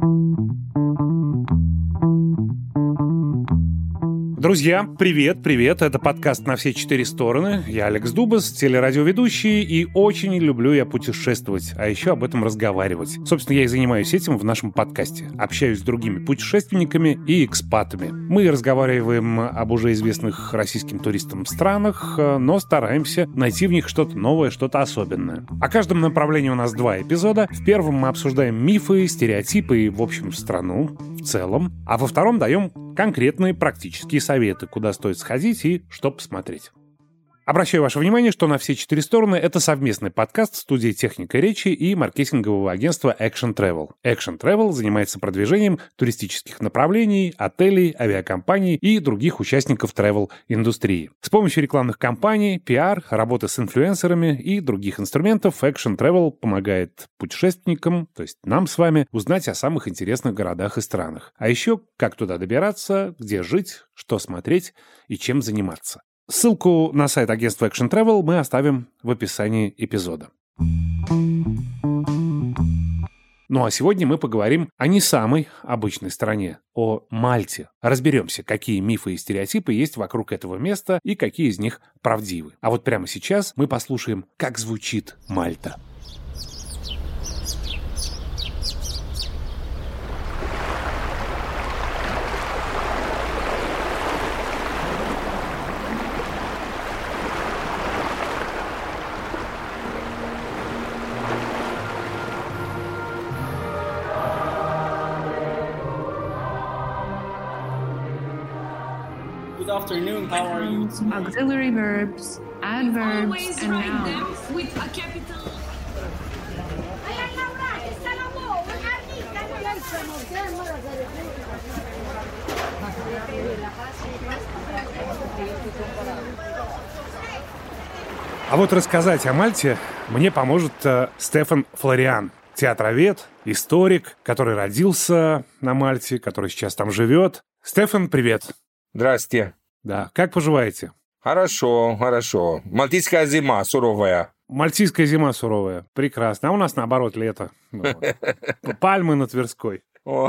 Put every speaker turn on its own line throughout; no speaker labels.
Thank you. Друзья, привет, привет. Это подкаст «На все четыре стороны». Я Алекс Дубас, телерадиоведущий, и очень люблю я путешествовать, а еще об этом разговаривать. Собственно, я и занимаюсь этим в нашем подкасте. Общаюсь с другими путешественниками и экспатами. Мы разговариваем об уже известных российским туристам странах, но стараемся найти в них что-то новое, что-то особенное. О каждом направлении у нас два эпизода. В первом мы обсуждаем мифы, стереотипы и, в общем, страну целом, а во втором даем конкретные практические советы, куда стоит сходить и что посмотреть. Обращаю ваше внимание, что на все четыре стороны это совместный подкаст студии «Техника речи» и маркетингового агентства Action Travel. Action Travel занимается продвижением туристических направлений, отелей, авиакомпаний и других участников travel-индустрии. С помощью рекламных кампаний, пиар, работы с инфлюенсерами и других инструментов Action Travel помогает путешественникам, то есть нам с вами, узнать о самых интересных городах и странах. А еще, как туда добираться, где жить, что смотреть и чем заниматься. Ссылку на сайт агентства Action Travel мы оставим в описании эпизода. Ну а сегодня мы поговорим о не самой обычной стране, о Мальте. Разберемся, какие мифы и стереотипы есть вокруг этого места и какие из них правдивы. А вот прямо сейчас мы послушаем, как звучит Мальта.
You?
auxiliary verbs, adverbs,
Always
and
write them
nouns.
with a capital.
А вот рассказать о Мальте мне поможет э, Стефан Флориан, театровед, историк, который родился на Мальте, который сейчас там живет. Стефан, привет.
Здрасте.
Да, как поживаете?
Хорошо, хорошо. Мальтийская зима суровая.
Мальтийская зима суровая. Прекрасно. А у нас, наоборот, лето. Ну. Пальмы на Тверской. Вы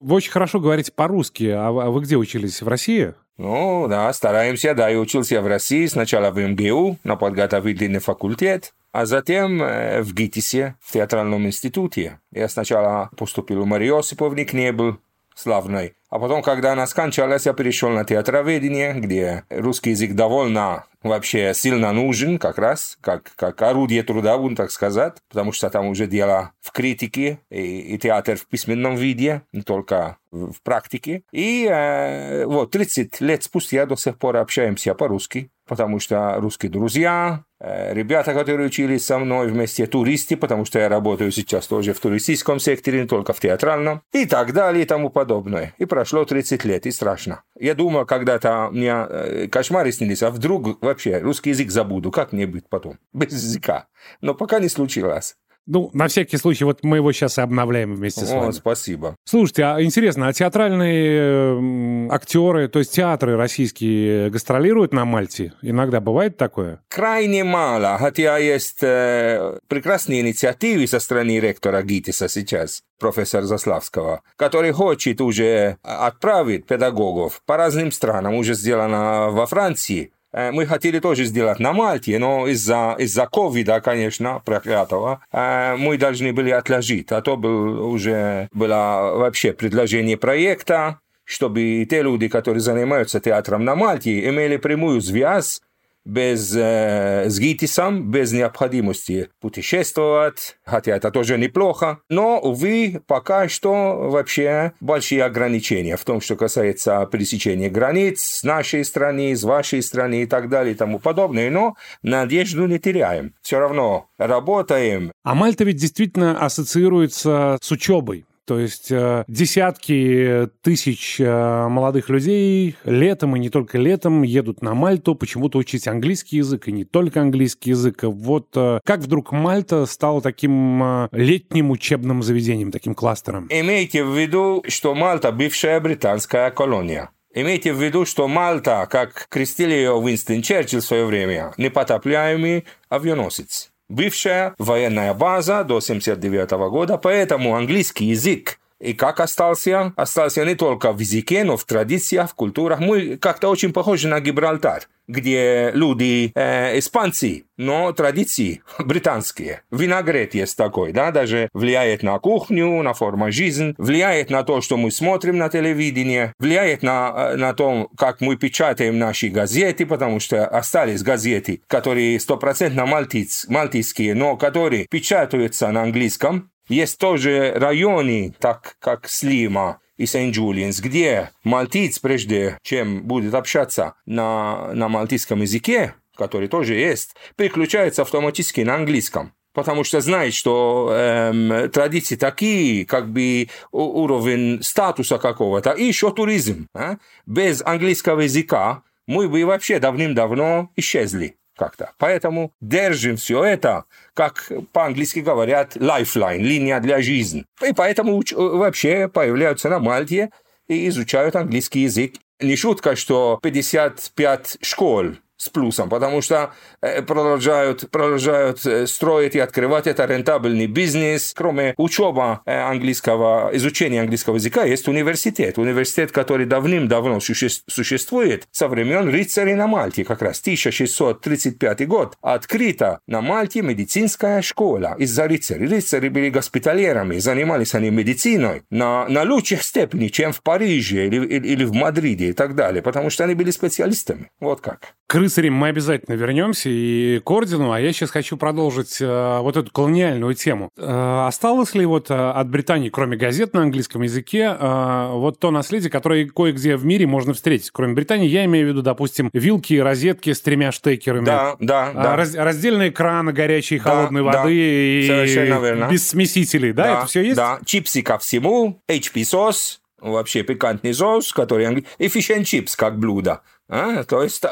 очень хорошо говорите по-русски. А вы а вы где учились? В России?
Ну, да, стараемся. Да, я учился в России, сначала в МГУ, на подготовительный факультет, а затем э, в ГИТИСе, в театральном институте. Я сначала поступил в Марии Осиповне, не был славной. А потом, когда она скончалась, я перешел на театроведение, где русский язык довольно вообще сильно нужен, как раз, как, как орудие труда, будем так сказать, потому что там уже дело в критике и, и театр в письменном виде, не только в, в практике. И э, вот 30 лет спустя до сих пор общаемся по-русски, потому что русские друзья, э, ребята, которые учились со мной вместе, туристы, потому что я работаю сейчас тоже в туристическом секторе, не только в театральном, и так далее и тому подобное. И прошло 30 лет, и страшно. Я думал, когда-то мне э, кошмары снились, а вдруг вообще русский язык забуду, как мне быть потом? Без языка. Но пока не случилось.
Ну, на всякий случай, вот мы его сейчас и обновляем вместе с
О,
вами.
спасибо.
Слушайте, а интересно, а театральные м, актеры, то есть театры российские гастролируют на Мальте? Иногда бывает такое?
Крайне мало, хотя есть э, прекрасные инициативы со стороны ректора ГИТИСа сейчас, профессора Заславского, который хочет уже отправить педагогов по разным странам, уже сделано во Франции. Э, Мы хотели тоже сделать на Мальте, но из-за из-за ковида, конечно, проклятого, э, мы должны были отложить. А то был уже было вообще предложение проекта, чтобы те люди, которые занимаются театром на Мальте, имели прямую связь без, э, с ГИТИСом, без необходимости путешествовать, хотя это тоже неплохо. Но, увы, пока что вообще большие ограничения в том, что касается пересечения границ с нашей страны, с вашей страны и так далее и тому подобное. Но надежду не теряем. Все равно работаем,
А Мальта ведь действительно ассоциируется с учебой. То есть э, десятки тысяч э, молодых людей летом и не только летом едут на Мальту почему-то учить английский язык и не только английский язык. Вот э, как вдруг Мальта стала таким летним учебным заведением, таким кластером?
Имейте в виду, что Мальта – бывшая британская колония. Имейте в виду, что Мальта, как крестили ее Уинстон Черчилль в свое время, непотопляемый авианосец. Бывшая военная база до 79 года, поэтому английский язык и как остался? Остался не только в языке, но в традициях, в культурах. Мы как-то очень похожи на Гибралтар, где люди э, испанцы, но традиции британские. Виногрет есть такой, да, даже влияет на кухню, на форму жизни, влияет на то, что мы смотрим на телевидении, влияет на, э, на то, как мы печатаем наши газеты, потому что остались газеты, которые стопроцентно мальтийские, но которые печатаются на английском, есть тоже районы, так как Слима и Сент-Джулиенс, где мальтиец, прежде чем будет общаться на, на мальтийском языке, который тоже есть, переключается автоматически на английском. Потому что знает, что эм, традиции такие, как бы уровень статуса какого-то, и еще туризм. А? Без английского языка мы бы вообще давным-давно исчезли как-то. Поэтому держим все это, как по-английски говорят, lifeline, линия для жизни. И поэтому вообще появляются на Мальте и изучают английский язык. Не шутка, что 55 школ с плюсом, потому что э, продолжают, продолжают э, строить и открывать это рентабельный бизнес. Кроме учебы э, английского, изучения английского языка, есть университет. Университет, который давным-давно существует со времен рыцарей на Мальте, как раз 1635 год. Открыта на Мальте медицинская школа из-за рыцарей. Рыцари были госпитальерами, занимались они медициной на, на лучших степени, чем в Париже или, или, или в Мадриде и так далее, потому что они были специалистами. Вот как.
Крыс рыцарям мы обязательно вернемся и к ордену, а я сейчас хочу продолжить э, вот эту колониальную тему. Э, осталось ли вот э, от Британии, кроме газет на английском языке, э, вот то наследие, которое кое-где в мире можно встретить? Кроме Британии, я имею в виду, допустим, вилки, розетки с тремя штекерами.
Да, да,
а,
да.
Раз, раздельные краны горячей и
Да,
холодной
да,
воды и
совершенно верно.
без смесителей, да? Это все есть?
Да, чипсы ко всему, HP сос, вообще пикантный соус, который и фиш чипс как блюдо. А, то есть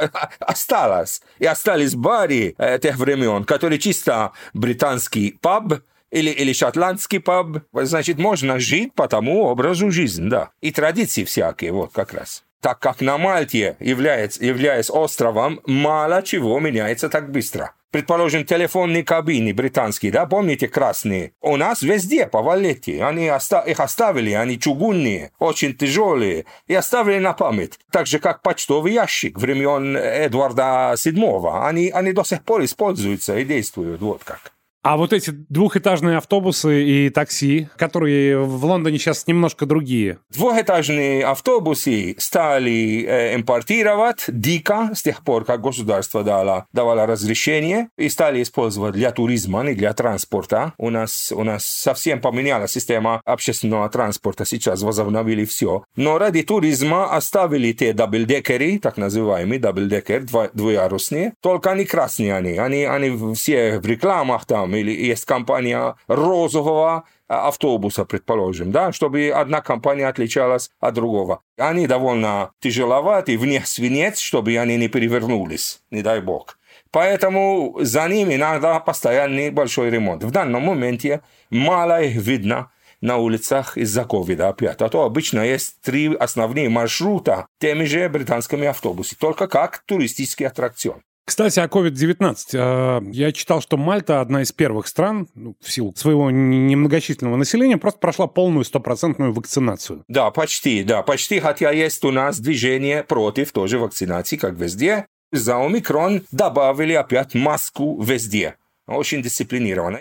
осталось. И остались бары э, тех времен, которые чисто британский паб, или, или шотландский паб. Значит, можно жить по тому образу жизни, да. И традиции всякие, вот как раз. Так как на Мальте, является, являясь островом, мало чего меняется так быстро. Предположим, телефонные кабины британские, да, помните, красные? У нас везде по валете. Они оста их оставили, они чугунные, очень тяжелые, и оставили на память. Так же, как почтовый ящик времен Эдварда VII. Они, они до сих пор используются и действуют, вот как.
А вот эти двухэтажные автобусы и такси, которые в Лондоне сейчас немножко другие.
Двухэтажные автобусы стали э, импортировать дико с тех пор, как государство дало, давало разрешение и стали использовать для туризма, не для транспорта. У нас, у нас совсем поменялась система общественного транспорта, сейчас возобновили все. Но ради туризма оставили те double decker ы, так называемые double decker, двуярусные, только они красные они, они, они все в рекламах там, или есть компания розового автобуса, предположим, да, чтобы одна компания отличалась от другого. Они довольно тяжеловаты, вне свинец, чтобы они не перевернулись, не дай бог. Поэтому за ними надо постоянный большой ремонт. В данном моменте мало их видно на улицах из-за ковида опять. А то обычно есть три основные маршрута теми же британскими автобусами, только как туристический аттракцион.
Кстати, о COVID-19. Я читал, что Мальта одна из первых стран, ну, в силу своего немногочисленного населения, просто прошла полную стопроцентную вакцинацию.
Да, почти, да, почти, хотя есть у нас движение против тоже вакцинации, как везде. За омикрон добавили опять маску везде. Очень дисциплинированно.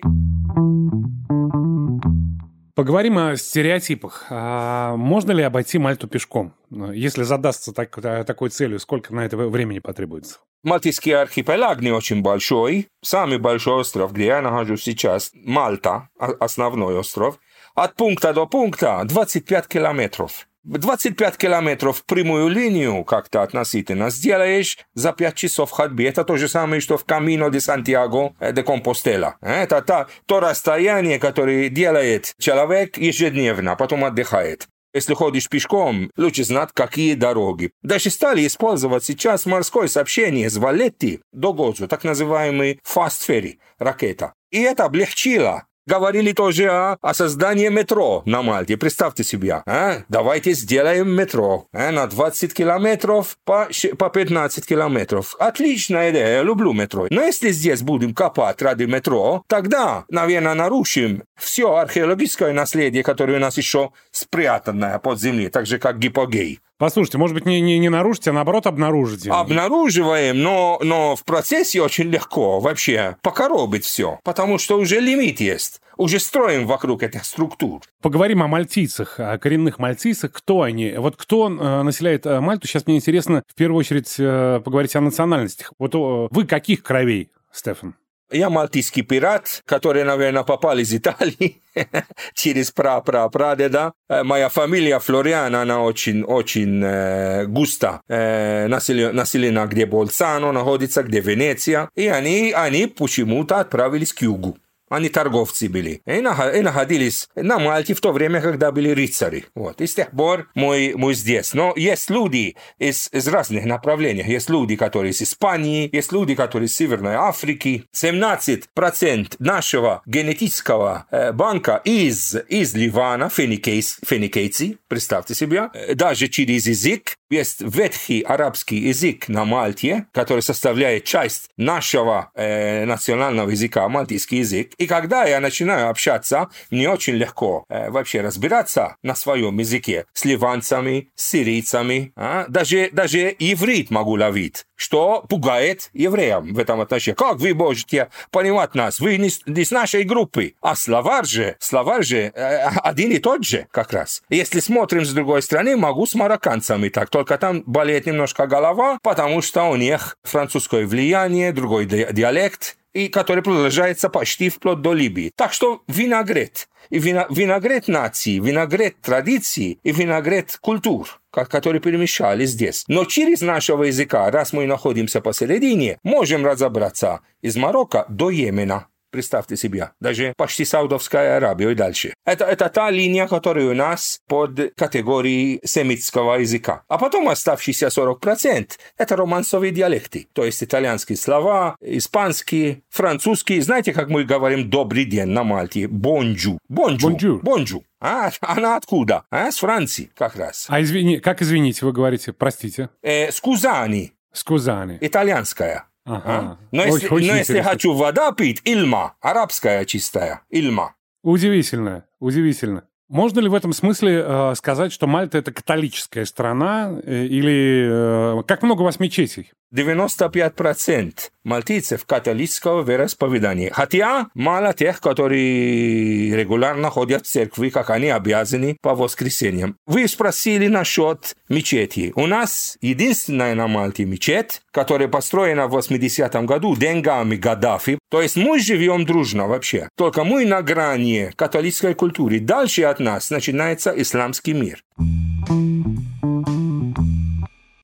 Поговорим о стереотипах. А можно ли обойти Мальту пешком? Если задастся так, такой целью, сколько на это времени потребуется?
Мальтийский архипелаг не очень большой. Самый большой остров, где я нахожусь сейчас, Мальта, основной остров. От пункта до пункта 25 километров. 25 километров прямую линию как-то относительно сделаешь за 5 часов ходьбы. Это то же самое, что в Камино де Сантьяго де Компостела. Это та, то расстояние, которое делает человек ежедневно, потом отдыхает. Если ходишь пешком, лучше знать, какие дороги. Даже стали использовать сейчас морское сообщение с Валетти до Гозу, так называемый ferry, ракета. И это облегчило говорили тоже о, о создании метро на Мальте. Представьте себе, а? давайте сделаем метро а? на 20 километров по, по 15 километров. Отличная идея, я люблю метро. Но если здесь будем копать ради метро, тогда, наверное, нарушим все археологическое наследие, которое у нас еще спрятанное под землей, так же как гипогей.
Послушайте, может быть, не, не, не нарушите, а наоборот обнаружите.
Обнаруживаем, но, но в процессе очень легко вообще покоробить все, потому что уже лимит есть. Уже строим вокруг этих структур.
Поговорим о мальтийцах, о коренных мальтийцах. Кто они? Вот кто э, населяет э, Мальту? Сейчас мне интересно в первую очередь э, поговорить о национальностях. Вот э, вы каких кровей, Стефан?
Я мальтийский пират, который, наверное, попал из Италии через пра-пра-прадеда. Э, моя фамилия Флориана, она очень, очень э, густа э, населена, населена, где Болцано находится, где Венеция. И они, они почему-то отправились к югу. Они торговцы были. И, находились на Мальте в то время, когда были рыцари. Вот. И с тех пор мы, мы здесь. Но есть люди из, из разных направлений. Есть люди, которые из Испании, есть люди, которые из Северной Африки. 17% нашего генетического э, банка из, из Ливана, феникейц, феникейцы, представьте себе. Э, даже через язык. Есть ветхий арабский язык на Мальте, который составляет часть нашего э, национального языка, мальтийский язык. И когда я начинаю общаться, мне очень легко э, вообще разбираться на своем языке с ливанцами, с сирийцами. А? Даже, даже иврит могу ловить, что пугает евреям в этом отношении. Как вы можете понимать нас? Вы не, не с нашей группы. А словарь же, словарь же э, один и тот же как раз. Если смотрим с другой стороны, могу с марокканцами так. Только там болеет немножко голова, потому что у них французское влияние, другой диалект и который продолжается почти вплоть до Либии. Так что виногрет, и виногрет нации, виногрет традиций и виногрет культур которые перемешались здесь. Но через нашего языка, раз мы находимся посередине, можем разобраться из Марокко до Йемена. Представьте себе, даже почти Саудовская Аравия и дальше. Это, это та линия, которая у нас под категорией семитского языка. А потом оставшиеся 40% это романсовые диалекты, то есть итальянские слова, испанские, французские. Знаете, как мы говорим «добрый день» на Мальте? «Бонджу». «Бонджу». «Бонджу». «Бонджу». А, она откуда? А, с Франции как раз.
А извини, как извините, вы говорите, простите?
Э, скузани.
Скузани.
Итальянская.
Ага.
А? Но, если, очень но если хочу вода пить, ильма, арабская чистая, ильма.
Удивительно, удивительно. Можно ли в этом смысле э, сказать, что Мальта это католическая страна, э, или э, как много у вас мечетей?
95% мальтийцев католического вероисповедания. Хотя мало тех, которые регулярно ходят в церкви, как они обязаны по воскресеньям. Вы спросили насчет мечети. У нас единственная на Мальте мечеть, которая построена в 80-м году деньгами Гаддафи. То есть мы живем дружно вообще. Только мы на грани католической культуры. Дальше от нас начинается исламский мир.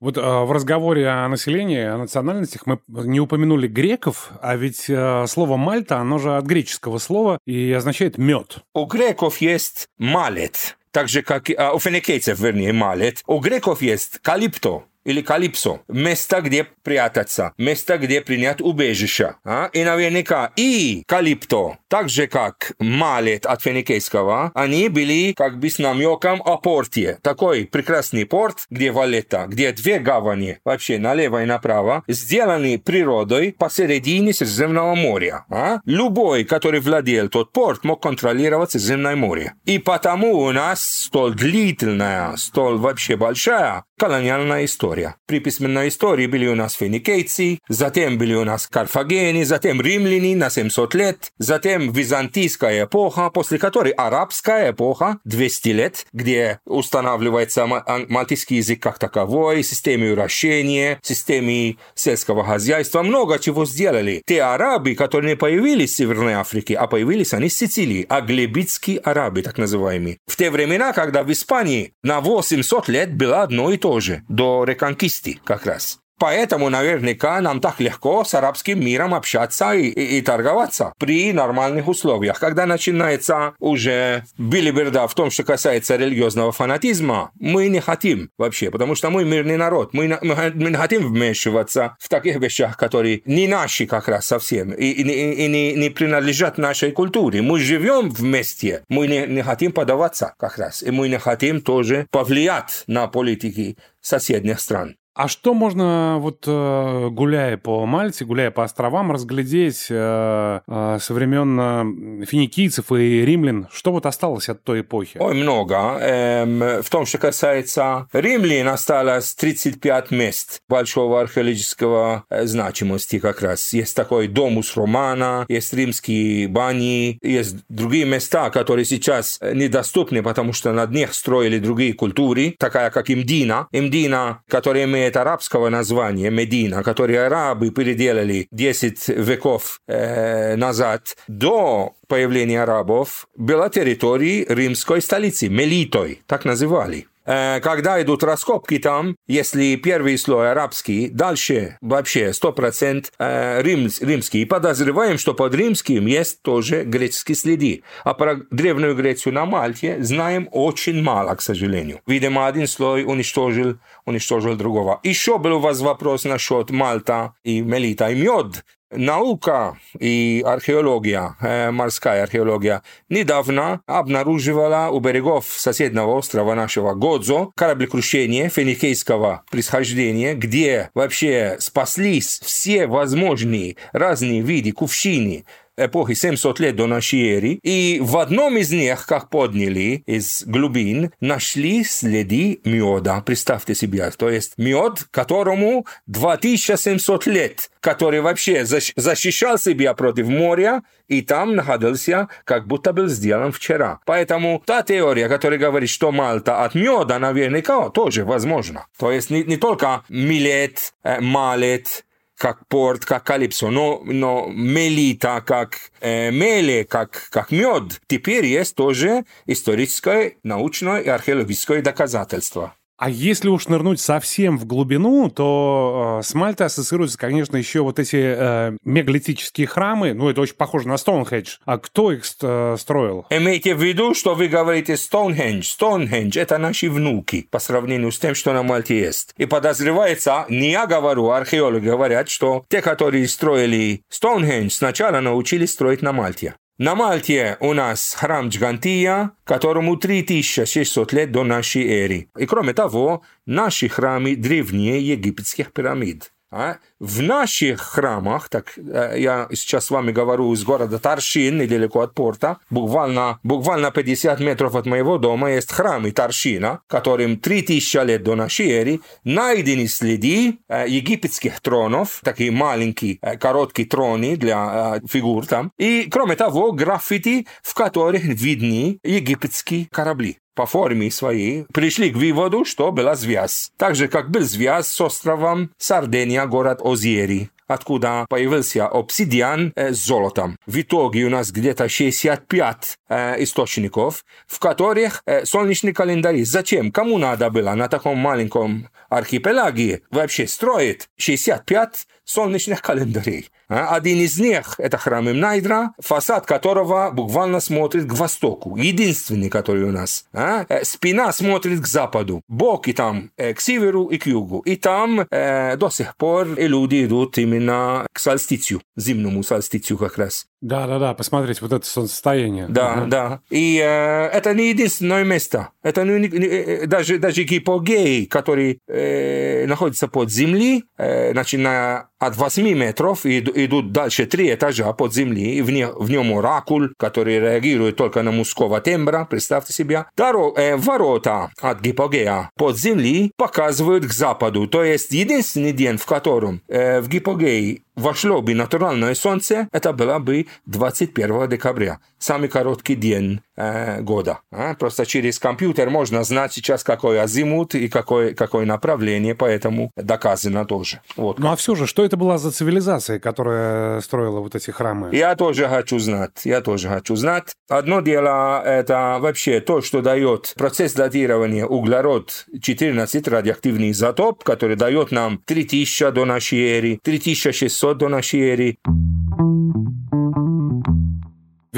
Вот э, в разговоре о населении, о национальностях мы не упомянули греков, а ведь э, слово Мальта, оно же от греческого слова и означает мед.
У греков есть малет, так же как а, у финикийцев, вернее, малет. У греков есть калипто, или Калипсо. Место, где прятаться, место, где принять убежище. А? И наверняка и Калипто, так же как Малет от финикийского, они были как бы с намеком о порте. Такой прекрасный порт, где Валета, где две гавани, вообще налево и направо, сделаны природой посередине Средиземного моря. А? Любой, который владел тот порт, мог контролировать Средиземное море. И потому у нас столь длительная, столь вообще большая колониальная история. При письменной истории были у нас финикийцы, затем были у нас карфагене, затем римляне на 700 лет, затем византийская эпоха, после которой арабская эпоха 200 лет, где устанавливается мальтийский язык как таковой, системы уращения, системы сельского хозяйства, много чего сделали. Те арабы, которые не появились в Северной Африке, а появились они в Сицилии, аглебитские арабы, так называемые. В те времена, когда в Испании на 800 лет было одно и то тоже, до реконкисти как раз. Поэтому наверняка нам так легко с арабским миром общаться и, и, и торговаться при нормальных условиях. Когда начинается уже билиберда в том, что касается религиозного фанатизма, мы не хотим вообще, потому что мы мирный народ. Мы, мы, мы не хотим вмешиваться в таких вещах, которые не наши как раз совсем и, и, и, и не, не принадлежат нашей культуре. Мы живем вместе, мы не, не хотим подаваться как раз, и мы не хотим тоже повлиять на политики соседних стран.
А что можно, вот э, гуляя по Мальте, гуляя по островам, разглядеть э, э, со времен финикийцев и римлян? Что вот осталось от той эпохи?
Ой, много. Эм, в том, что касается римлян, осталось 35 мест большого археологического значимости как раз. Есть такой домус Романа, есть римские бани, есть другие места, которые сейчас недоступны, потому что над них строили другие культуры, такая как Имдина. Имдина, которая имеет арабского названия Медина, который арабы переделали 10 веков э, назад, до появления арабов была территорией римской столицы, Мелитой, так называли. Э, когда идут раскопки там, если первый слой арабский, дальше вообще 100% э, рим, римский. И подозреваем, что под римским есть тоже греческие следы. А про Древнюю Грецию на Мальте знаем очень мало, к сожалению. Видимо, один слой уничтожил, уничтожил другого. Еще был у вас вопрос насчет Мальта и Мелита и мед. И археология, э, морская археология, недавно обнаруживала у берегов соседнего острова нашего Годзо кораблекрушение финикийского происхождения, где вообще спаслись все возможные разные виды кувшины, эпохи 700 лет до нашей эры, и в одном из них, как подняли из глубин, нашли следы меда. Представьте себе, то есть мед, которому 2700 лет, который вообще защищал себя против моря, и там находился, как будто был сделан вчера. Поэтому та теория, которая говорит, что Мальта от меда, наверняка тоже возможно. То есть не, не только Милет, э, Малет, как порт, как калипсо, но, но мелита, как э, меле, как, как мед, теперь есть тоже историческое, научное и археологическое доказательство.
А если уж нырнуть совсем в глубину, то э, с Мальтой ассоциируются, конечно, еще вот эти э, мегалитические храмы. Ну, это очень похоже на Стоунхендж. А кто их э, строил?
Имейте в виду, что вы говорите Стоунхендж. Стоунхендж – это наши внуки по сравнению с тем, что на Мальте есть. И подозревается, не я говорю, археологи говорят, что те, которые строили Стоунхендж, сначала научились строить на Мальте. На Мальте у нас храм Джгантия, которому 3600 лет до нашей эры. И кроме того, наши храмы древнее египетских пирамид. А? В наших храмах, так э, я сейчас с вами говорю из города Таршин, недалеко от порта, буквально, буквально 50 метров от моего дома есть храмы Таршина, которым 3000 лет до нашей эры найдены следы э, египетских тронов, такие маленькие э, короткие троны для фигур там, и кроме того граффити, в которых видны египетские корабли по форме своей пришли к выводу, что была связь. Так же, как был связь с островом Сардения, город Озьери откуда появился обсидиан э, с золотом. В итоге у нас где-то 65 э, источников, в которых э, солнечный календарь. Зачем? Кому надо было на таком маленьком архипелаге вообще строить 65 солнечных календарей? А? Один из них – это храм Имнайдра, фасад которого буквально смотрит к востоку. Единственный, который у нас. А? Э, спина смотрит к западу. Боки там э, к северу и к югу. И там э, до сих пор люди идут именно к солстицию, зимнему солстицию как раз.
Да-да-да, посмотреть вот это солнцестояние.
Да, угу. да. И э, это не единственное место. Это не, не, даже, даже гипогей, который э, находится под землей, э, начиная от 8 метров идут дальше 3 этажа под землей, и в, не, в нем оракул, который реагирует только на мужского тембра, представьте себе. Даро, э, ворота от гипогея под землей показывают к западу, то есть единственный день, в котором э, в гипогее вошло бы натуральное солнце, это было бы 21 декабря. Самый короткий день э, года. А? Просто через компьютер можно знать сейчас, какой азимут и какое, какое направление, поэтому доказано тоже. Вот.
Ну а все же, что это была за цивилизация, которая строила вот эти храмы?
Я тоже хочу знать, я тоже хочу знать. Одно дело, это вообще то, что дает процесс датирования углерод 14 радиоактивный изотоп, который дает нам 3000 до нашей эры, 3600 до нашей эры.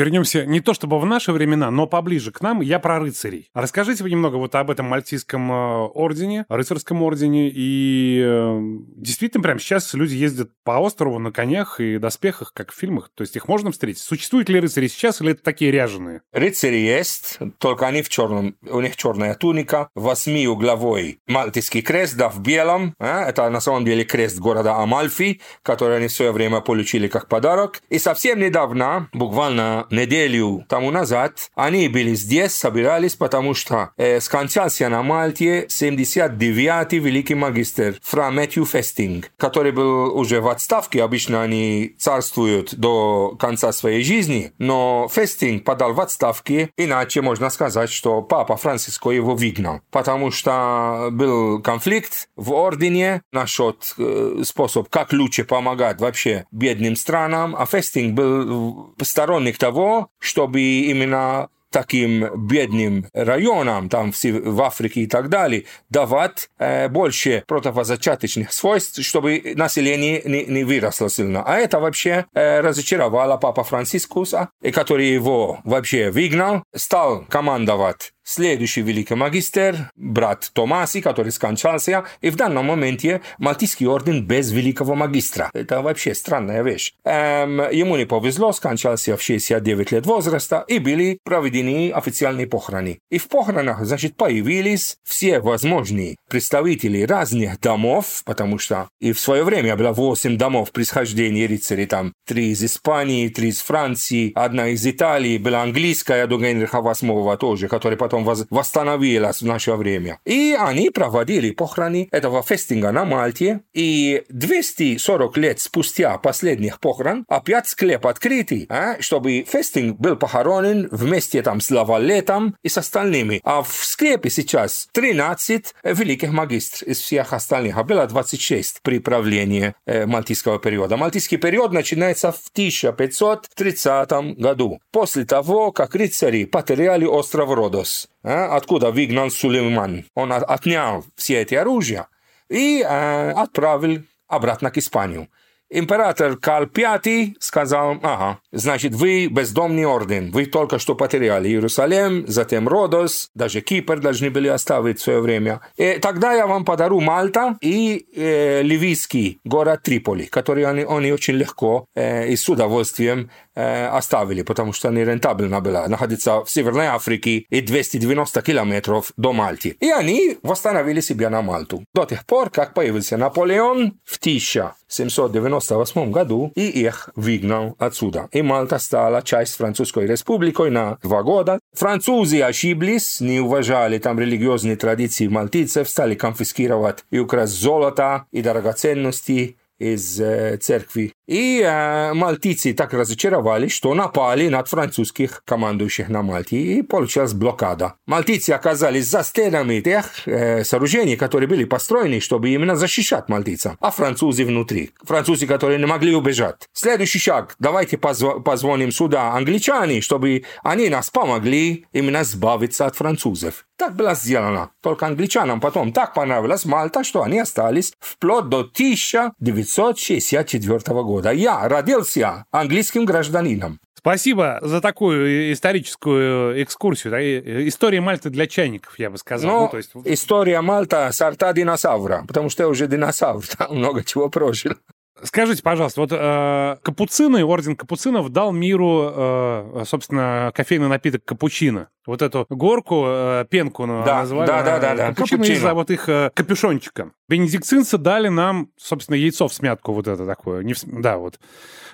Вернемся не то чтобы в наши времена, но поближе к нам. Я про рыцарей. Расскажите вы немного вот об этом мальтийском э, ордене, рыцарском ордене. И э, действительно, прямо сейчас люди ездят по острову на конях и доспехах, как в фильмах. То есть их можно встретить. Существуют ли рыцари сейчас или это такие ряженые?
Рыцари есть, только они в черном. У них черная туника, восьмиугловой мальтийский крест, да, в белом. А? Это на самом деле крест города Амальфи, который они в свое время получили как подарок. И совсем недавно, буквально неделю тому назад они были здесь, собирались, потому что э, скончался на Мальте 79-й великий магистр Фра Мэтью Фестинг, который был уже в отставке. Обычно они царствуют до конца своей жизни, но Фестинг подал в отставке, иначе можно сказать, что папа Франциско его выгнал, потому что был конфликт в ордене насчет э, способ, как лучше помогать вообще бедным странам, а Фестинг был сторонник того, того, чтобы именно таким бедным районам, там в Африке и так далее, давать э, больше противозачаточных свойств, чтобы население не, не выросло сильно. А это вообще э, разочаровало папа Францискуса, который его вообще выгнал, стал командовать следующий великий магистр, брат Томаси, который скончался, и в данном моменте Мальтийский орден без великого магистра. Это вообще странная вещь. Эм, ему не повезло, скончался в 69 лет возраста, и были проведены официальные похороны. И в похоронах, значит, появились все возможные представители разных домов, потому что и в свое время было 8 домов происхождения рыцарей, там три из Испании, три из Франции, одна из Италии, была английская до Генриха VIII тоже, который потом потом восстановилась в наше время. И они проводили похороны этого фестинга на Мальте, и 240 лет спустя последних похорон опять склеп открытый, а, чтобы фестинг был похоронен вместе там с Лавалетом и с остальными. А в склепе сейчас 13 великих магистров из всех остальных, а было 26 при правлении э, мальтийского периода. Мальтийский период начинается в 1530 году, после того, как рыцари потеряли остров Родос а, откуда выгнал Сулейман. Он отнял все эти оружия и а, отправил обратно к Испанию. Император Карл V сказал, ага, значит, вы бездомный орден, вы только что потеряли Иерусалим, затем Родос, даже Кипр должны были оставить в свое время. И тогда я вам подарю Мальта и э, ливийский город Триполи, который они, они очень легко э, и с удовольствием э, оставили, потому что не рентабельно было находиться в Северной Африке и 290 километров до Мальты. И они восстановили себя на Мальту. До тех пор, как появился Наполеон в 1798 году и их выгнал отсюда. И Мальта стала часть Французской республикой на два года. Французы ошиблись, не уважали там религиозные традиции мальтийцев, стали конфискировать и украсть золото и драгоценности из э, церкви. И э, мальтийцы так разочаровались, что напали над французских командующих на Мальте, и получилась блокада. Мальтийцы оказались за стенами тех э, сооружений, которые были построены, чтобы именно защищать мальтийцев, а французы внутри. Французы, которые не могли убежать. Следующий шаг. Давайте позв- позвоним сюда англичане, чтобы они нас помогли именно избавиться от французов. Так было сделано. Только англичанам потом так понравилась Мальта, что они остались вплоть до 1964 года. Я родился английским гражданином.
Спасибо за такую историческую экскурсию. История Мальты для чайников, я бы сказал.
Ну,
ну, то есть...
История Мальта сорта динозавра, потому что я уже динозавр, там много чего прожил.
Скажите, пожалуйста, вот э, капуцины, орден капуцинов дал миру, э, собственно, кофейный напиток капучино. Вот эту горку, э, пенку
да,
называли.
Да, да, да. да.
Капучино из-за вот их э, капюшончика. Бенедиктинцы дали нам, собственно, яйцо в смятку вот это такое. Не в... Да, вот.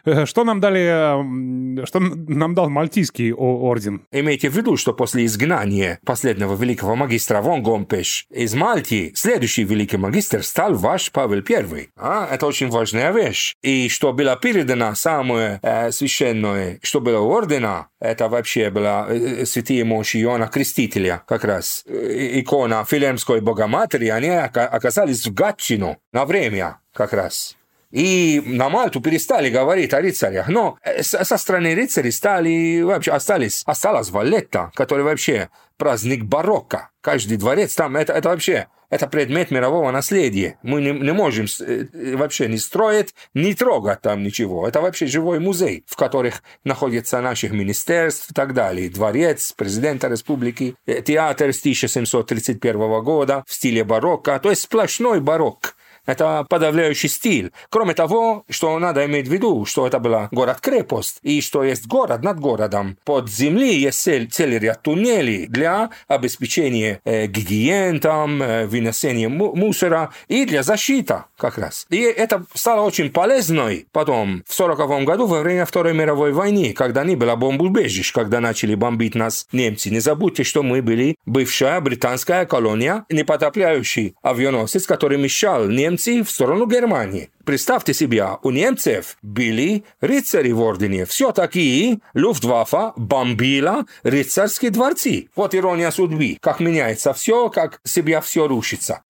Э, что нам дали, что нам дал Мальтийский орден?
Имейте в виду, что после изгнания последнего великого магистра Вон Гомпеш из Мальти, следующий великий магистр стал ваш Павел I. А? Это очень важная вещь. И что было передано самое э, священное, что было ордена, это вообще была э, э, святые мощи Иоанна Крестителя, как раз. Икона Филемской Богоматери, они оказались в Гатчину на время как раз. И на Мальту перестали говорить о рыцарях, но э, со стороны рыцарей стали вообще остались, осталась Валетта, который вообще праздник барокко. Каждый дворец там, это, это вообще, это предмет мирового наследия. Мы не, не можем э, вообще не строить, не трогать там ничего. Это вообще живой музей, в которых находятся наших министерств и так далее. Дворец президента республики, э, театр с 1731 года в стиле барокко, то есть сплошной барокко. Это подавляющий стиль. Кроме того, что надо иметь в виду, что это была город-крепость, и что есть город над городом. Под землей есть целый ряд туннелей для обеспечения э, гигиен, там, э, вынесения мусора и для защиты как раз. И это стало очень полезной потом, в 40 году, во время Второй мировой войны, когда не было бомбоубежищ, когда начали бомбить нас немцы. Не забудьте, что мы были бывшая британская колония, непотопляющий авианосец, который мешал немцам немцы в сторону Германии. Представьте себе, у немцев были рыцари в ордене. Все-таки Люфтваффе бомбила рыцарские дворцы. Вот ирония судьбы. Как меняется все, как себя все рушится.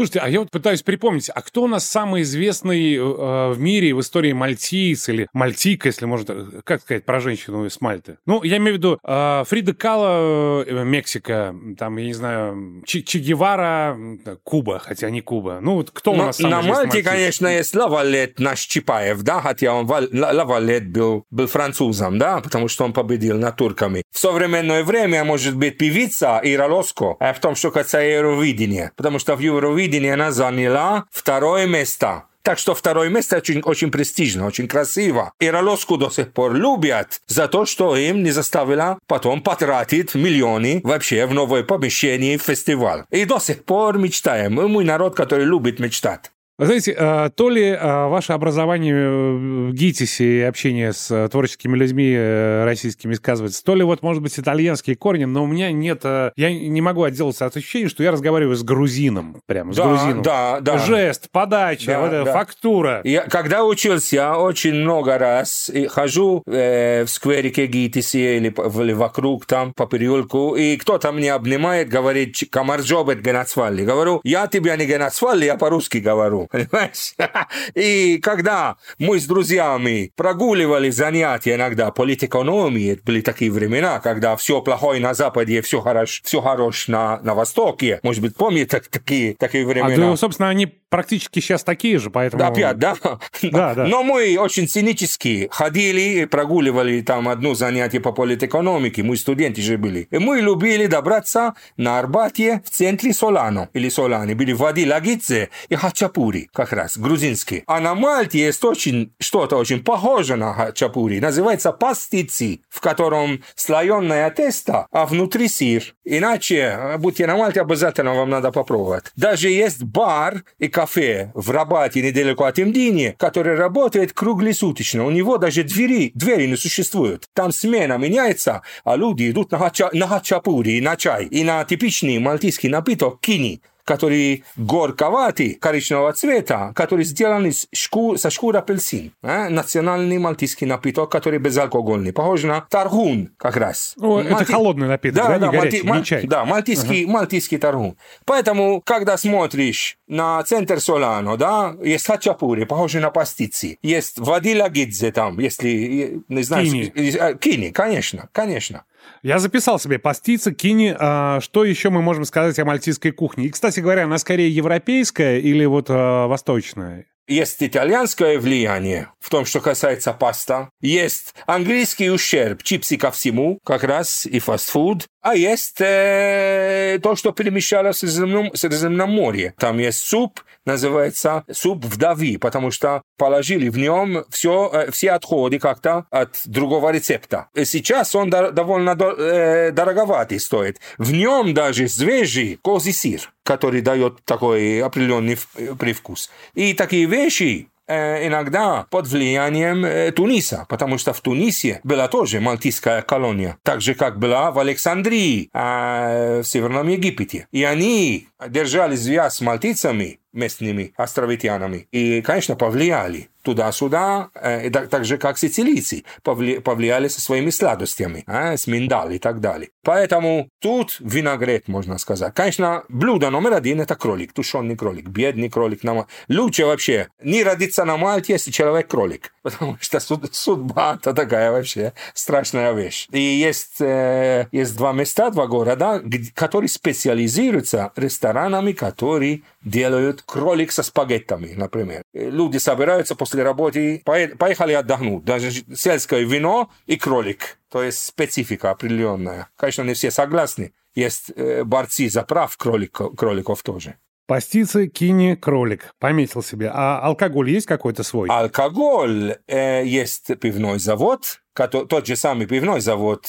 Слушайте, а я вот пытаюсь припомнить, а кто у нас самый известный э, в мире в истории мальтиец или мальтика, если можно, э, как сказать про женщину из Мальты? Ну, я имею в виду э, Фрида Кала, э, Мексика, там, я не знаю, Ч Че Гевара, Куба, хотя не Куба. Ну, вот кто
Но,
у нас самый
На Мальте, конечно, есть Лавалет наш Чапаев, да, хотя он Лавалет был, был французом, да, потому что он победил над турками. В современное время может быть певица Ира Лоско, а в том, что касается Евровидения, потому что в Евровидении телевидении она заняла второе место. Так что второе место очень, очень престижно, очень красиво. И Ролоску до сих пор любят за то, что им не заставила потом потратить миллионы вообще в новое помещение в фестиваль. И до сих пор мечтаем. Мы мой народ, который любит мечтать.
Вы знаете, а, то ли а, ваше образование в ГИТИСе и общение с а, творческими людьми э, российскими сказывается, то ли вот, может быть, итальянские корни, но у меня нет... Я не могу отделаться от ощущения, что я разговариваю с грузином, прямо с
да,
грузином.
Да, да.
Жест, подача,
да,
вот эта
да.
фактура.
Я, когда учился, я очень много раз хожу э, в скверике ГИТИСе или, или вокруг там по переулку, и кто-то меня обнимает, говорит, Камарджобет Генацвалли. Говорю, я тебя не Генацвалли, я по-русски говорю понимаешь? И когда мы с друзьями прогуливали занятия иногда политэкономии, были такие времена, когда все плохое на Западе, все хорошо, все хорош на, на Востоке. Может быть, помните такие, такие времена?
А, ну, собственно, они практически сейчас такие же, поэтому...
Опять, да?
Да, да.
Но мы очень цинически ходили, прогуливали там одно занятие по политэкономике, мы студенты же были. И мы любили добраться на Арбате в центре Солано, или Солани, были Вади Лагице и Хачапури, как раз, грузинские. А на Мальте есть очень, что-то очень похоже на Хачапури, называется пастици, в котором слоеное тесто, а внутри сыр. Иначе, будьте на Мальте, обязательно вам надо попробовать. Даже есть бар и кафе в Рабате недалеко от Имдини, который работает круглосуточно. У него даже двери, двери не существуют. Там смена меняется, а люди идут на, хача, на хачапури, на чай и на типичный мальтийский напиток кини который горьковатый, коричневого цвета, который сделан из шкур, со шкур апельсин. Э? Национальный мальтийский напиток, который безалкогольный. Похож на таргун как раз.
О, Малти... Это холодный напиток, да, да, не да, горячий, малти... не чай.
Да, мальтийский, ага. мальтийский таргун. Поэтому, когда смотришь на центр Солано, да, есть хачапури, похожий на пастицы. Есть вадила гидзе там, если, не знаю...
Кини.
Кини, конечно, конечно.
Я записал себе пастица, кини. А, что еще мы можем сказать о мальтийской кухне? И, кстати говоря, она скорее европейская или вот а, восточная?
Есть итальянское влияние в том, что касается паста, есть английский ущерб, чипсы ко всему, как раз и фастфуд, а есть э, то, что перемещалось в Средиземном, Средиземном море. Там есть суп, называется суп вдовы, потому что положили в нем все, э, все отходы как-то от другого рецепта. И сейчас он до, довольно до, э, дороговатый стоит. В нем даже свежий козий сыр, который дает такой определенный привкус. И такие вещи Э, иногда под влиянием э, Туниса, потому что в Тунисе была тоже мальтийская колония, так же, как была в Александрии, а в Северном Египте. И они держали связь с мальтийцами, местными островитянами, и, конечно, повлияли туда-сюда, э, так же, как сицилийцы, повли, повлияли со своими сладостями, э, с миндаль и так далее. Поэтому тут виногрет, можно сказать. Конечно, блюдо номер один – это кролик, тушеный кролик, бедный кролик. Лучше вообще не родиться на Мальте, если человек кролик, потому что судьба – это такая вообще страшная вещь. И есть, э, есть два места, два города, которые специализируются ресторанами, которые делают кролик со спагеттами, например. Люди собираются после работы, поехали отдохнуть. Даже сельское вино и кролик. То есть специфика определенная. Конечно, не все согласны. Есть э, борцы за прав кроликов, кроликов тоже.
Пастицы, кини, кролик. Пометил себе. А алкоголь есть какой-то свой?
Алкоголь. Э, есть пивной завод, тот же самый пивной завод,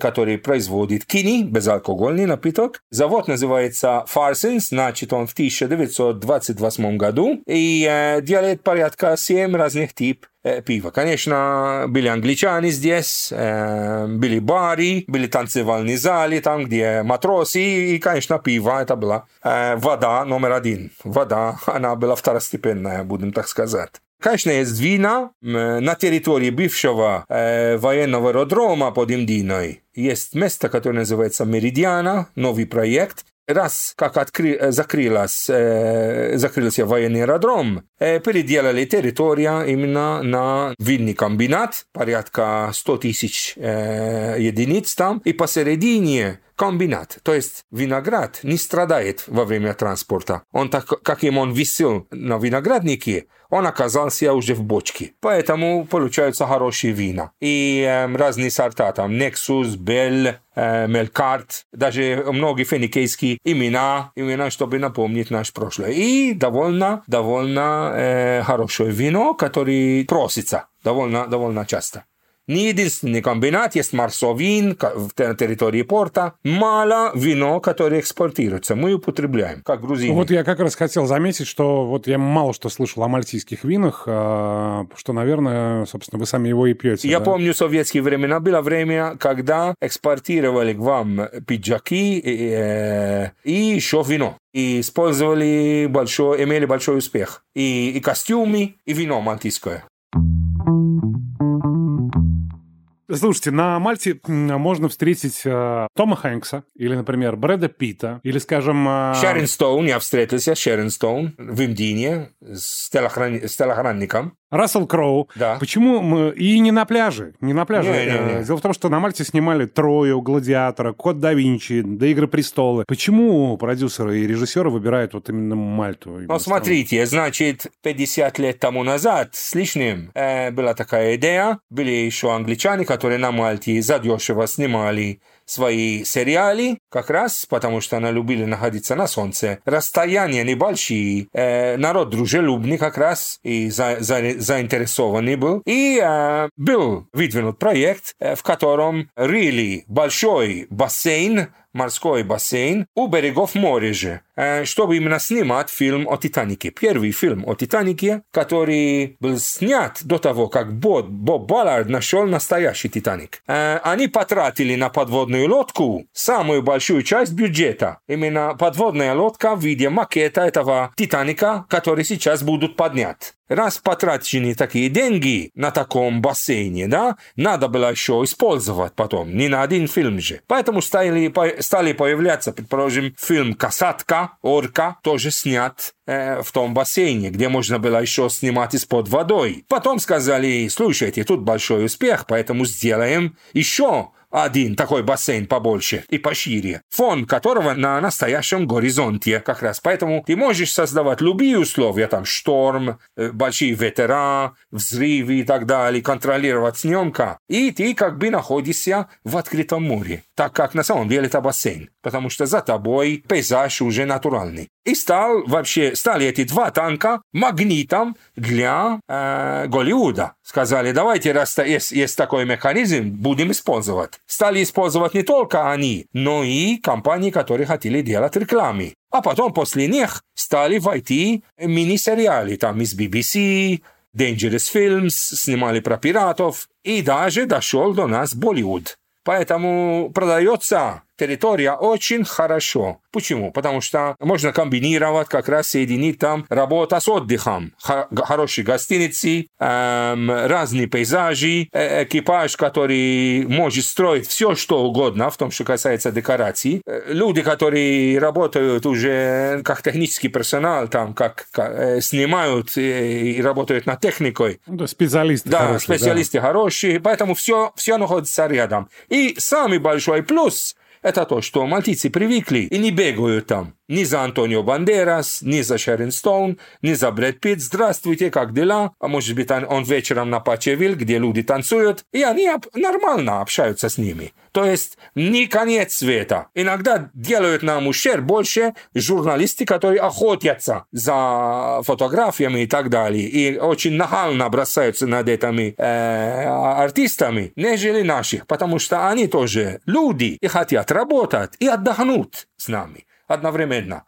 который производит кини, безалкогольный напиток. Завод называется Farsons, значит он в 1928 году и делает порядка 7 разных типов э, пива. Конечно, были англичане здесь, были бары, были танцевальные залы, там, где матросы, и, конечно, пиво, это была вода номер один. Вода, она была второстепенная, будем так сказать. Конечно, есть вина на территории бывшего э, военного аэродрома под Имдиной. Есть место, которое называется Меридиана, новый проект. Раз как откры, закрылась, э, закрылся военный аэродром, э, переделали территорию именно на винный комбинат, порядка 100 тысяч э, единиц там, и посередине комбинат, то есть виноград не страдает во время транспорта. Он так, как им он висел на винограднике, он оказался уже в бочке. Поэтому получаются хорошие вина. И э, разные сорта, там Nexus, Bell, э, Melkart, даже многие финикийские имена, имена, чтобы напомнить наше прошлое. И довольно, довольно э, хорошее вино, которое просится довольно, довольно часто. Единственный комбинат, есть марсовин на территории порта, мало вино, которое экспортируется. Мы употребляем, как грузины.
Вот я как раз хотел заметить, что вот я мало что слышал о мальтийских винах, а, что, наверное, собственно, вы сами его и пьете.
Я
да?
помню советские времена. Было время, когда экспортировали к вам пиджаки и, э, и еще вино и использовали большой, имели большой успех. И, и костюмы, и вино мальтийское.
Слушайте, на Мальте можно встретить э, Тома Хэнкса, или, например, Брэда Питта, или, скажем... Э...
Шерин Стоун, я встретился с Шерин Стоун в Индине с, телохран... с телохранником.
Рассел Кроу.
Да.
Почему мы... И не на пляже. Не на пляже.
Не, не, не.
Дело в том, что на Мальте снимали Трою, Гладиатора, Код да Винчи, до Игры престолы. Почему продюсеры и режиссеры выбирают вот именно Мальту?
Ну, смотрите, значит, 50 лет тому назад с лишним э, была такая идея. Были еще англичане, которые на Мальте задешево снимали свои сериалы, как раз потому, что она любили находиться на солнце. Расстояния небольшие, э, народ дружелюбный как раз и за, за, заинтересованный был. И э, был выдвинут проект, э, в котором рыли большой бассейн морской бассейн у берегов моря же, чтобы именно снимать фильм о Титанике. Первый фильм о Титанике, который был снят до того, как Боб, Боб Баллард нашел настоящий Титаник. Э, они потратили на подводную лодку самую большую часть бюджета. Именно подводная лодка в виде макета этого Титаника, который сейчас будут поднять раз потрачены такие деньги на таком бассейне, да, надо было еще использовать потом, не на один фильм же. Поэтому стали, стали появляться, предположим, фильм «Касатка», «Орка», тоже снят э, в том бассейне, где можно было еще снимать из-под водой. Потом сказали, слушайте, тут большой успех, поэтому сделаем еще один такой бассейн побольше и пошире, фон которого на настоящем горизонте как раз. Поэтому ты можешь создавать любые условия, там шторм, э, большие ветра, взрывы и так далее, контролировать съемка, и ты как бы находишься в открытом море, так как на самом деле это бассейн, потому что за тобой пейзаж уже натуральный. И стал вообще, стали эти два танка магнитом для э, Голливуда. Сказали, давайте, раз есть, есть такой механизм, будем использовать. Стали использовать не только они, но и компании, которые хотели делать рекламы. А потом после них стали войти мини-сериалы, там из BBC, Dangerous Films, снимали про пиратов, и даже дошел до нас Болливуд. Поэтому продается территория очень хорошо. Почему? Потому что можно комбинировать, как раз соединить там работа с отдыхом. Хорошие гостиницы, эм, разные пейзажи, э, экипаж, который может строить все, что угодно, в том, что касается декораций. Э, люди, которые работают уже как технический персонал, там, как, как э, снимают и, работают над техникой.
Да, специалисты
да,
хорошие.
специалисты
да.
хорошие, поэтому все, все находится рядом. И самый большой плюс – это то, что мальтийцы привыкли и не бегают там. Ни за Антонио Бандерас, ни за Шерин Стоун, ни за Брэд Питт. Здравствуйте, как дела? А может быть, он, вечером на Пачевиль, где люди танцуют, и они нормально общаются с ними. То есть не конец света. Иногда делают нам ущерб больше журналисты, которые охотятся за фотографиями и так далее, и очень нахально бросаются над этими э, артистами, нежели наших, потому что они тоже люди и хотят работать и отдохнуть с нами одновременно.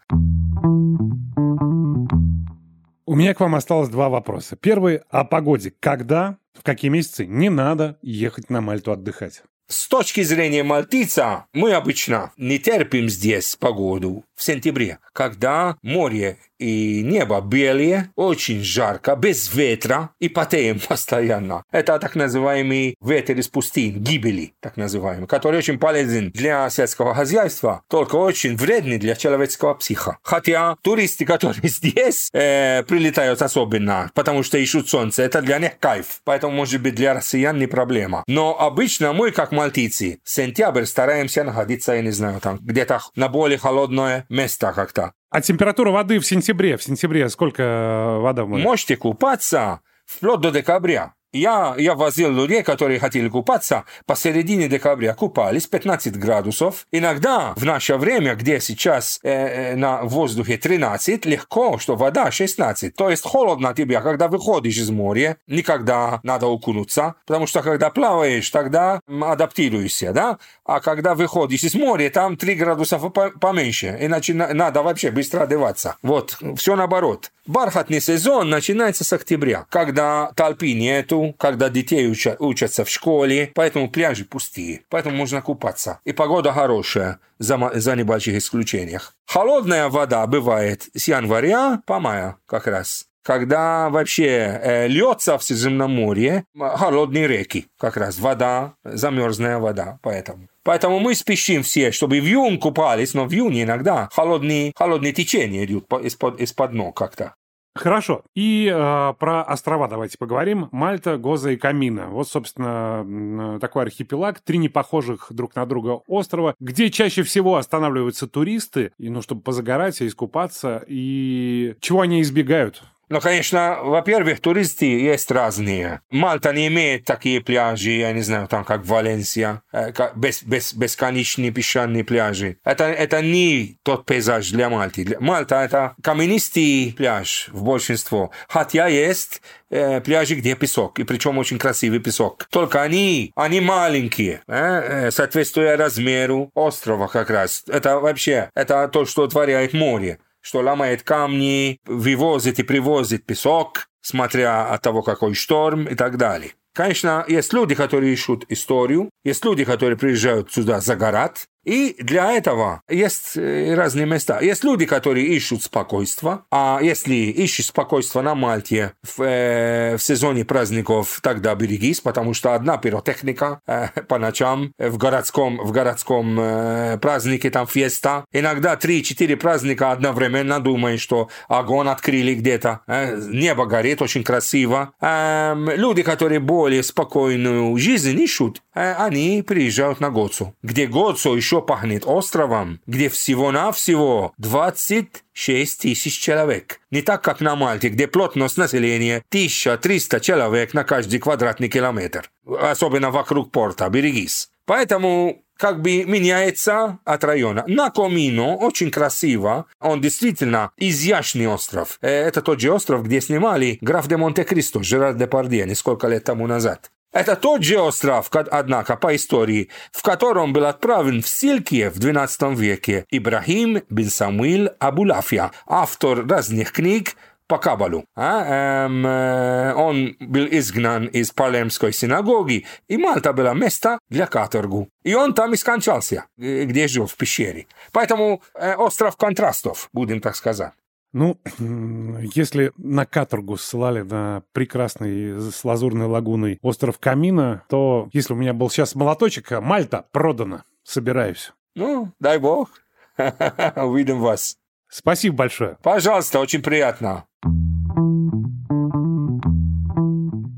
У меня к вам осталось два вопроса. Первый о погоде. Когда, в какие месяцы не надо ехать на Мальту отдыхать?
С точки зрения мальтийца, мы обычно не терпим здесь погоду в сентябре, когда море и небо белые, очень жарко, без ветра и потеем постоянно. Это так называемый ветер из пустынь, гибели, так называемый, который очень полезен для сельского хозяйства, только очень вредный для человеческого психа. Хотя туристы, которые здесь э, прилетают особенно, потому что ищут солнце, это для них кайф. Поэтому, может быть, для россиян не проблема. Но обычно мы, как мальтийцы, сентябрь стараемся находиться, я не знаю, там где-то на более холодное место как-то.
А температура воды в сентябре? В сентябре сколько вода в море?
Можете купаться вплоть до декабря. Я, я возил людей, которые хотели купаться, посередине декабря купались 15 градусов. Иногда в наше время, где сейчас э, э на воздухе 13, легко, что вода 16. То есть холодно тебе, когда выходишь из моря, никогда надо окунуться, потому что когда плаваешь, тогда адаптируешься, да? А когда выходишь из моря, там 3 градуса поменьше, иначе надо вообще быстро одеваться. Вот, все наоборот. Бархатный сезон начинается с октября, когда толпы нету, когда детей учат, учатся в школе, поэтому пляжи пустые, поэтому можно купаться. И погода хорошая, за, за небольших исключениях. Холодная вода бывает с января по мая как раз когда вообще э, льется в Средиземноморье холодные реки, как раз вода, замерзная вода, поэтому. Поэтому мы спешим все, чтобы в июне купались, но в июне иногда холодные, холодные течения идут из-под, из-под ног как-то.
Хорошо. И э, про острова давайте поговорим. Мальта, Гоза и Камина. Вот, собственно, такой архипелаг, три непохожих друг на друга острова, где чаще всего останавливаются туристы, и, ну, чтобы позагорать и искупаться, и чего они избегают?
Ну, конечно, во-первых, туристы есть разные. Мальта не имеет такие пляжи, я не знаю, там как Валенсия, э, без, без, бесконечные песчаные пляжи. Это, это не тот пейзаж для Мальты. Мальта это каменистый пляж в большинство. Хотя есть э, пляжи, где песок, и причем очень красивый песок. Только они, они маленькие, э, э соответствуя размеру острова как раз. Это вообще, это то, что творяет море что ломает камни, вывозит и привозит песок, смотря от того, какой шторм и так далее. Конечно, есть люди, которые ищут историю, есть люди, которые приезжают сюда загорать, И для этого есть э, разные места. Есть люди, которые ищут спокойствие, а если ищешь спокойствие на Мальте в, э, в сезоне праздников, тогда берегись, потому что одна пиротехника э, по ночам в городском, в городском э, празднике, там феста. Иногда 3-4 праздника одновременно думаешь, что огонь открыли где-то. Э, небо горит очень красиво. Э, люди, которые более спокойную жизнь ищут, э, они приезжают на Гоцу, где Гоцу еще пахнет островом, где всего-навсего 26 тысяч человек. Не так, как на Мальте, где плотность населения 1300 человек на каждый квадратный километр. Особенно вокруг порта, берегись. Поэтому как бы меняется от района. На Комино очень красиво. Он действительно изящный остров. Э, это тот же остров, где снимали «Граф де Монте-Кристо» Жерар де Пардье несколько лет тому назад. Это тот же остров, однако, по истории, в котором был отправлен в ссылке в XII веке Ибрахим бин Самуил Абулафия, автор разных книг по Кабалу. А, эм, э, он был изгнан из Палермской синагоги, и Мальта была место для каторгу. И он там и скончался, где жил, в пещере. Поэтому э, остров контрастов, будем так сказать.
Ну, если на каторгу ссылали на прекрасный с лазурной лагуной остров Камина, то если у меня был сейчас молоточек, а Мальта продана. Собираюсь.
Ну, дай бог. Увидим вас.
Спасибо большое.
Пожалуйста, очень приятно.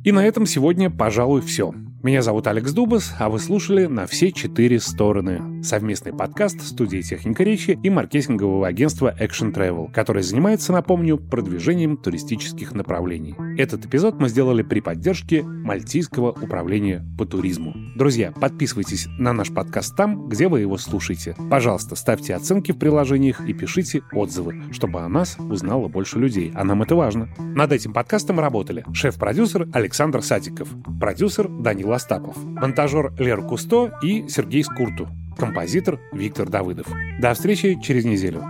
И на этом сегодня, пожалуй, все. Меня зовут Алекс Дубас, а вы слушали «На все четыре стороны» — совместный подкаст студии «Техника речи» и маркетингового агентства Action Travel, которое занимается, напомню, продвижением туристических направлений. Этот эпизод мы сделали при поддержке Мальтийского управления по туризму. Друзья, подписывайтесь на наш подкаст там, где вы его слушаете. Пожалуйста, ставьте оценки в приложениях и пишите отзывы, чтобы о нас узнало больше людей, а нам это важно. Над этим подкастом работали шеф-продюсер Александр Сатиков, продюсер Данила Остапов, монтажер Лер Кусто и Сергей Скурту, композитор Виктор Давыдов. До встречи через неделю.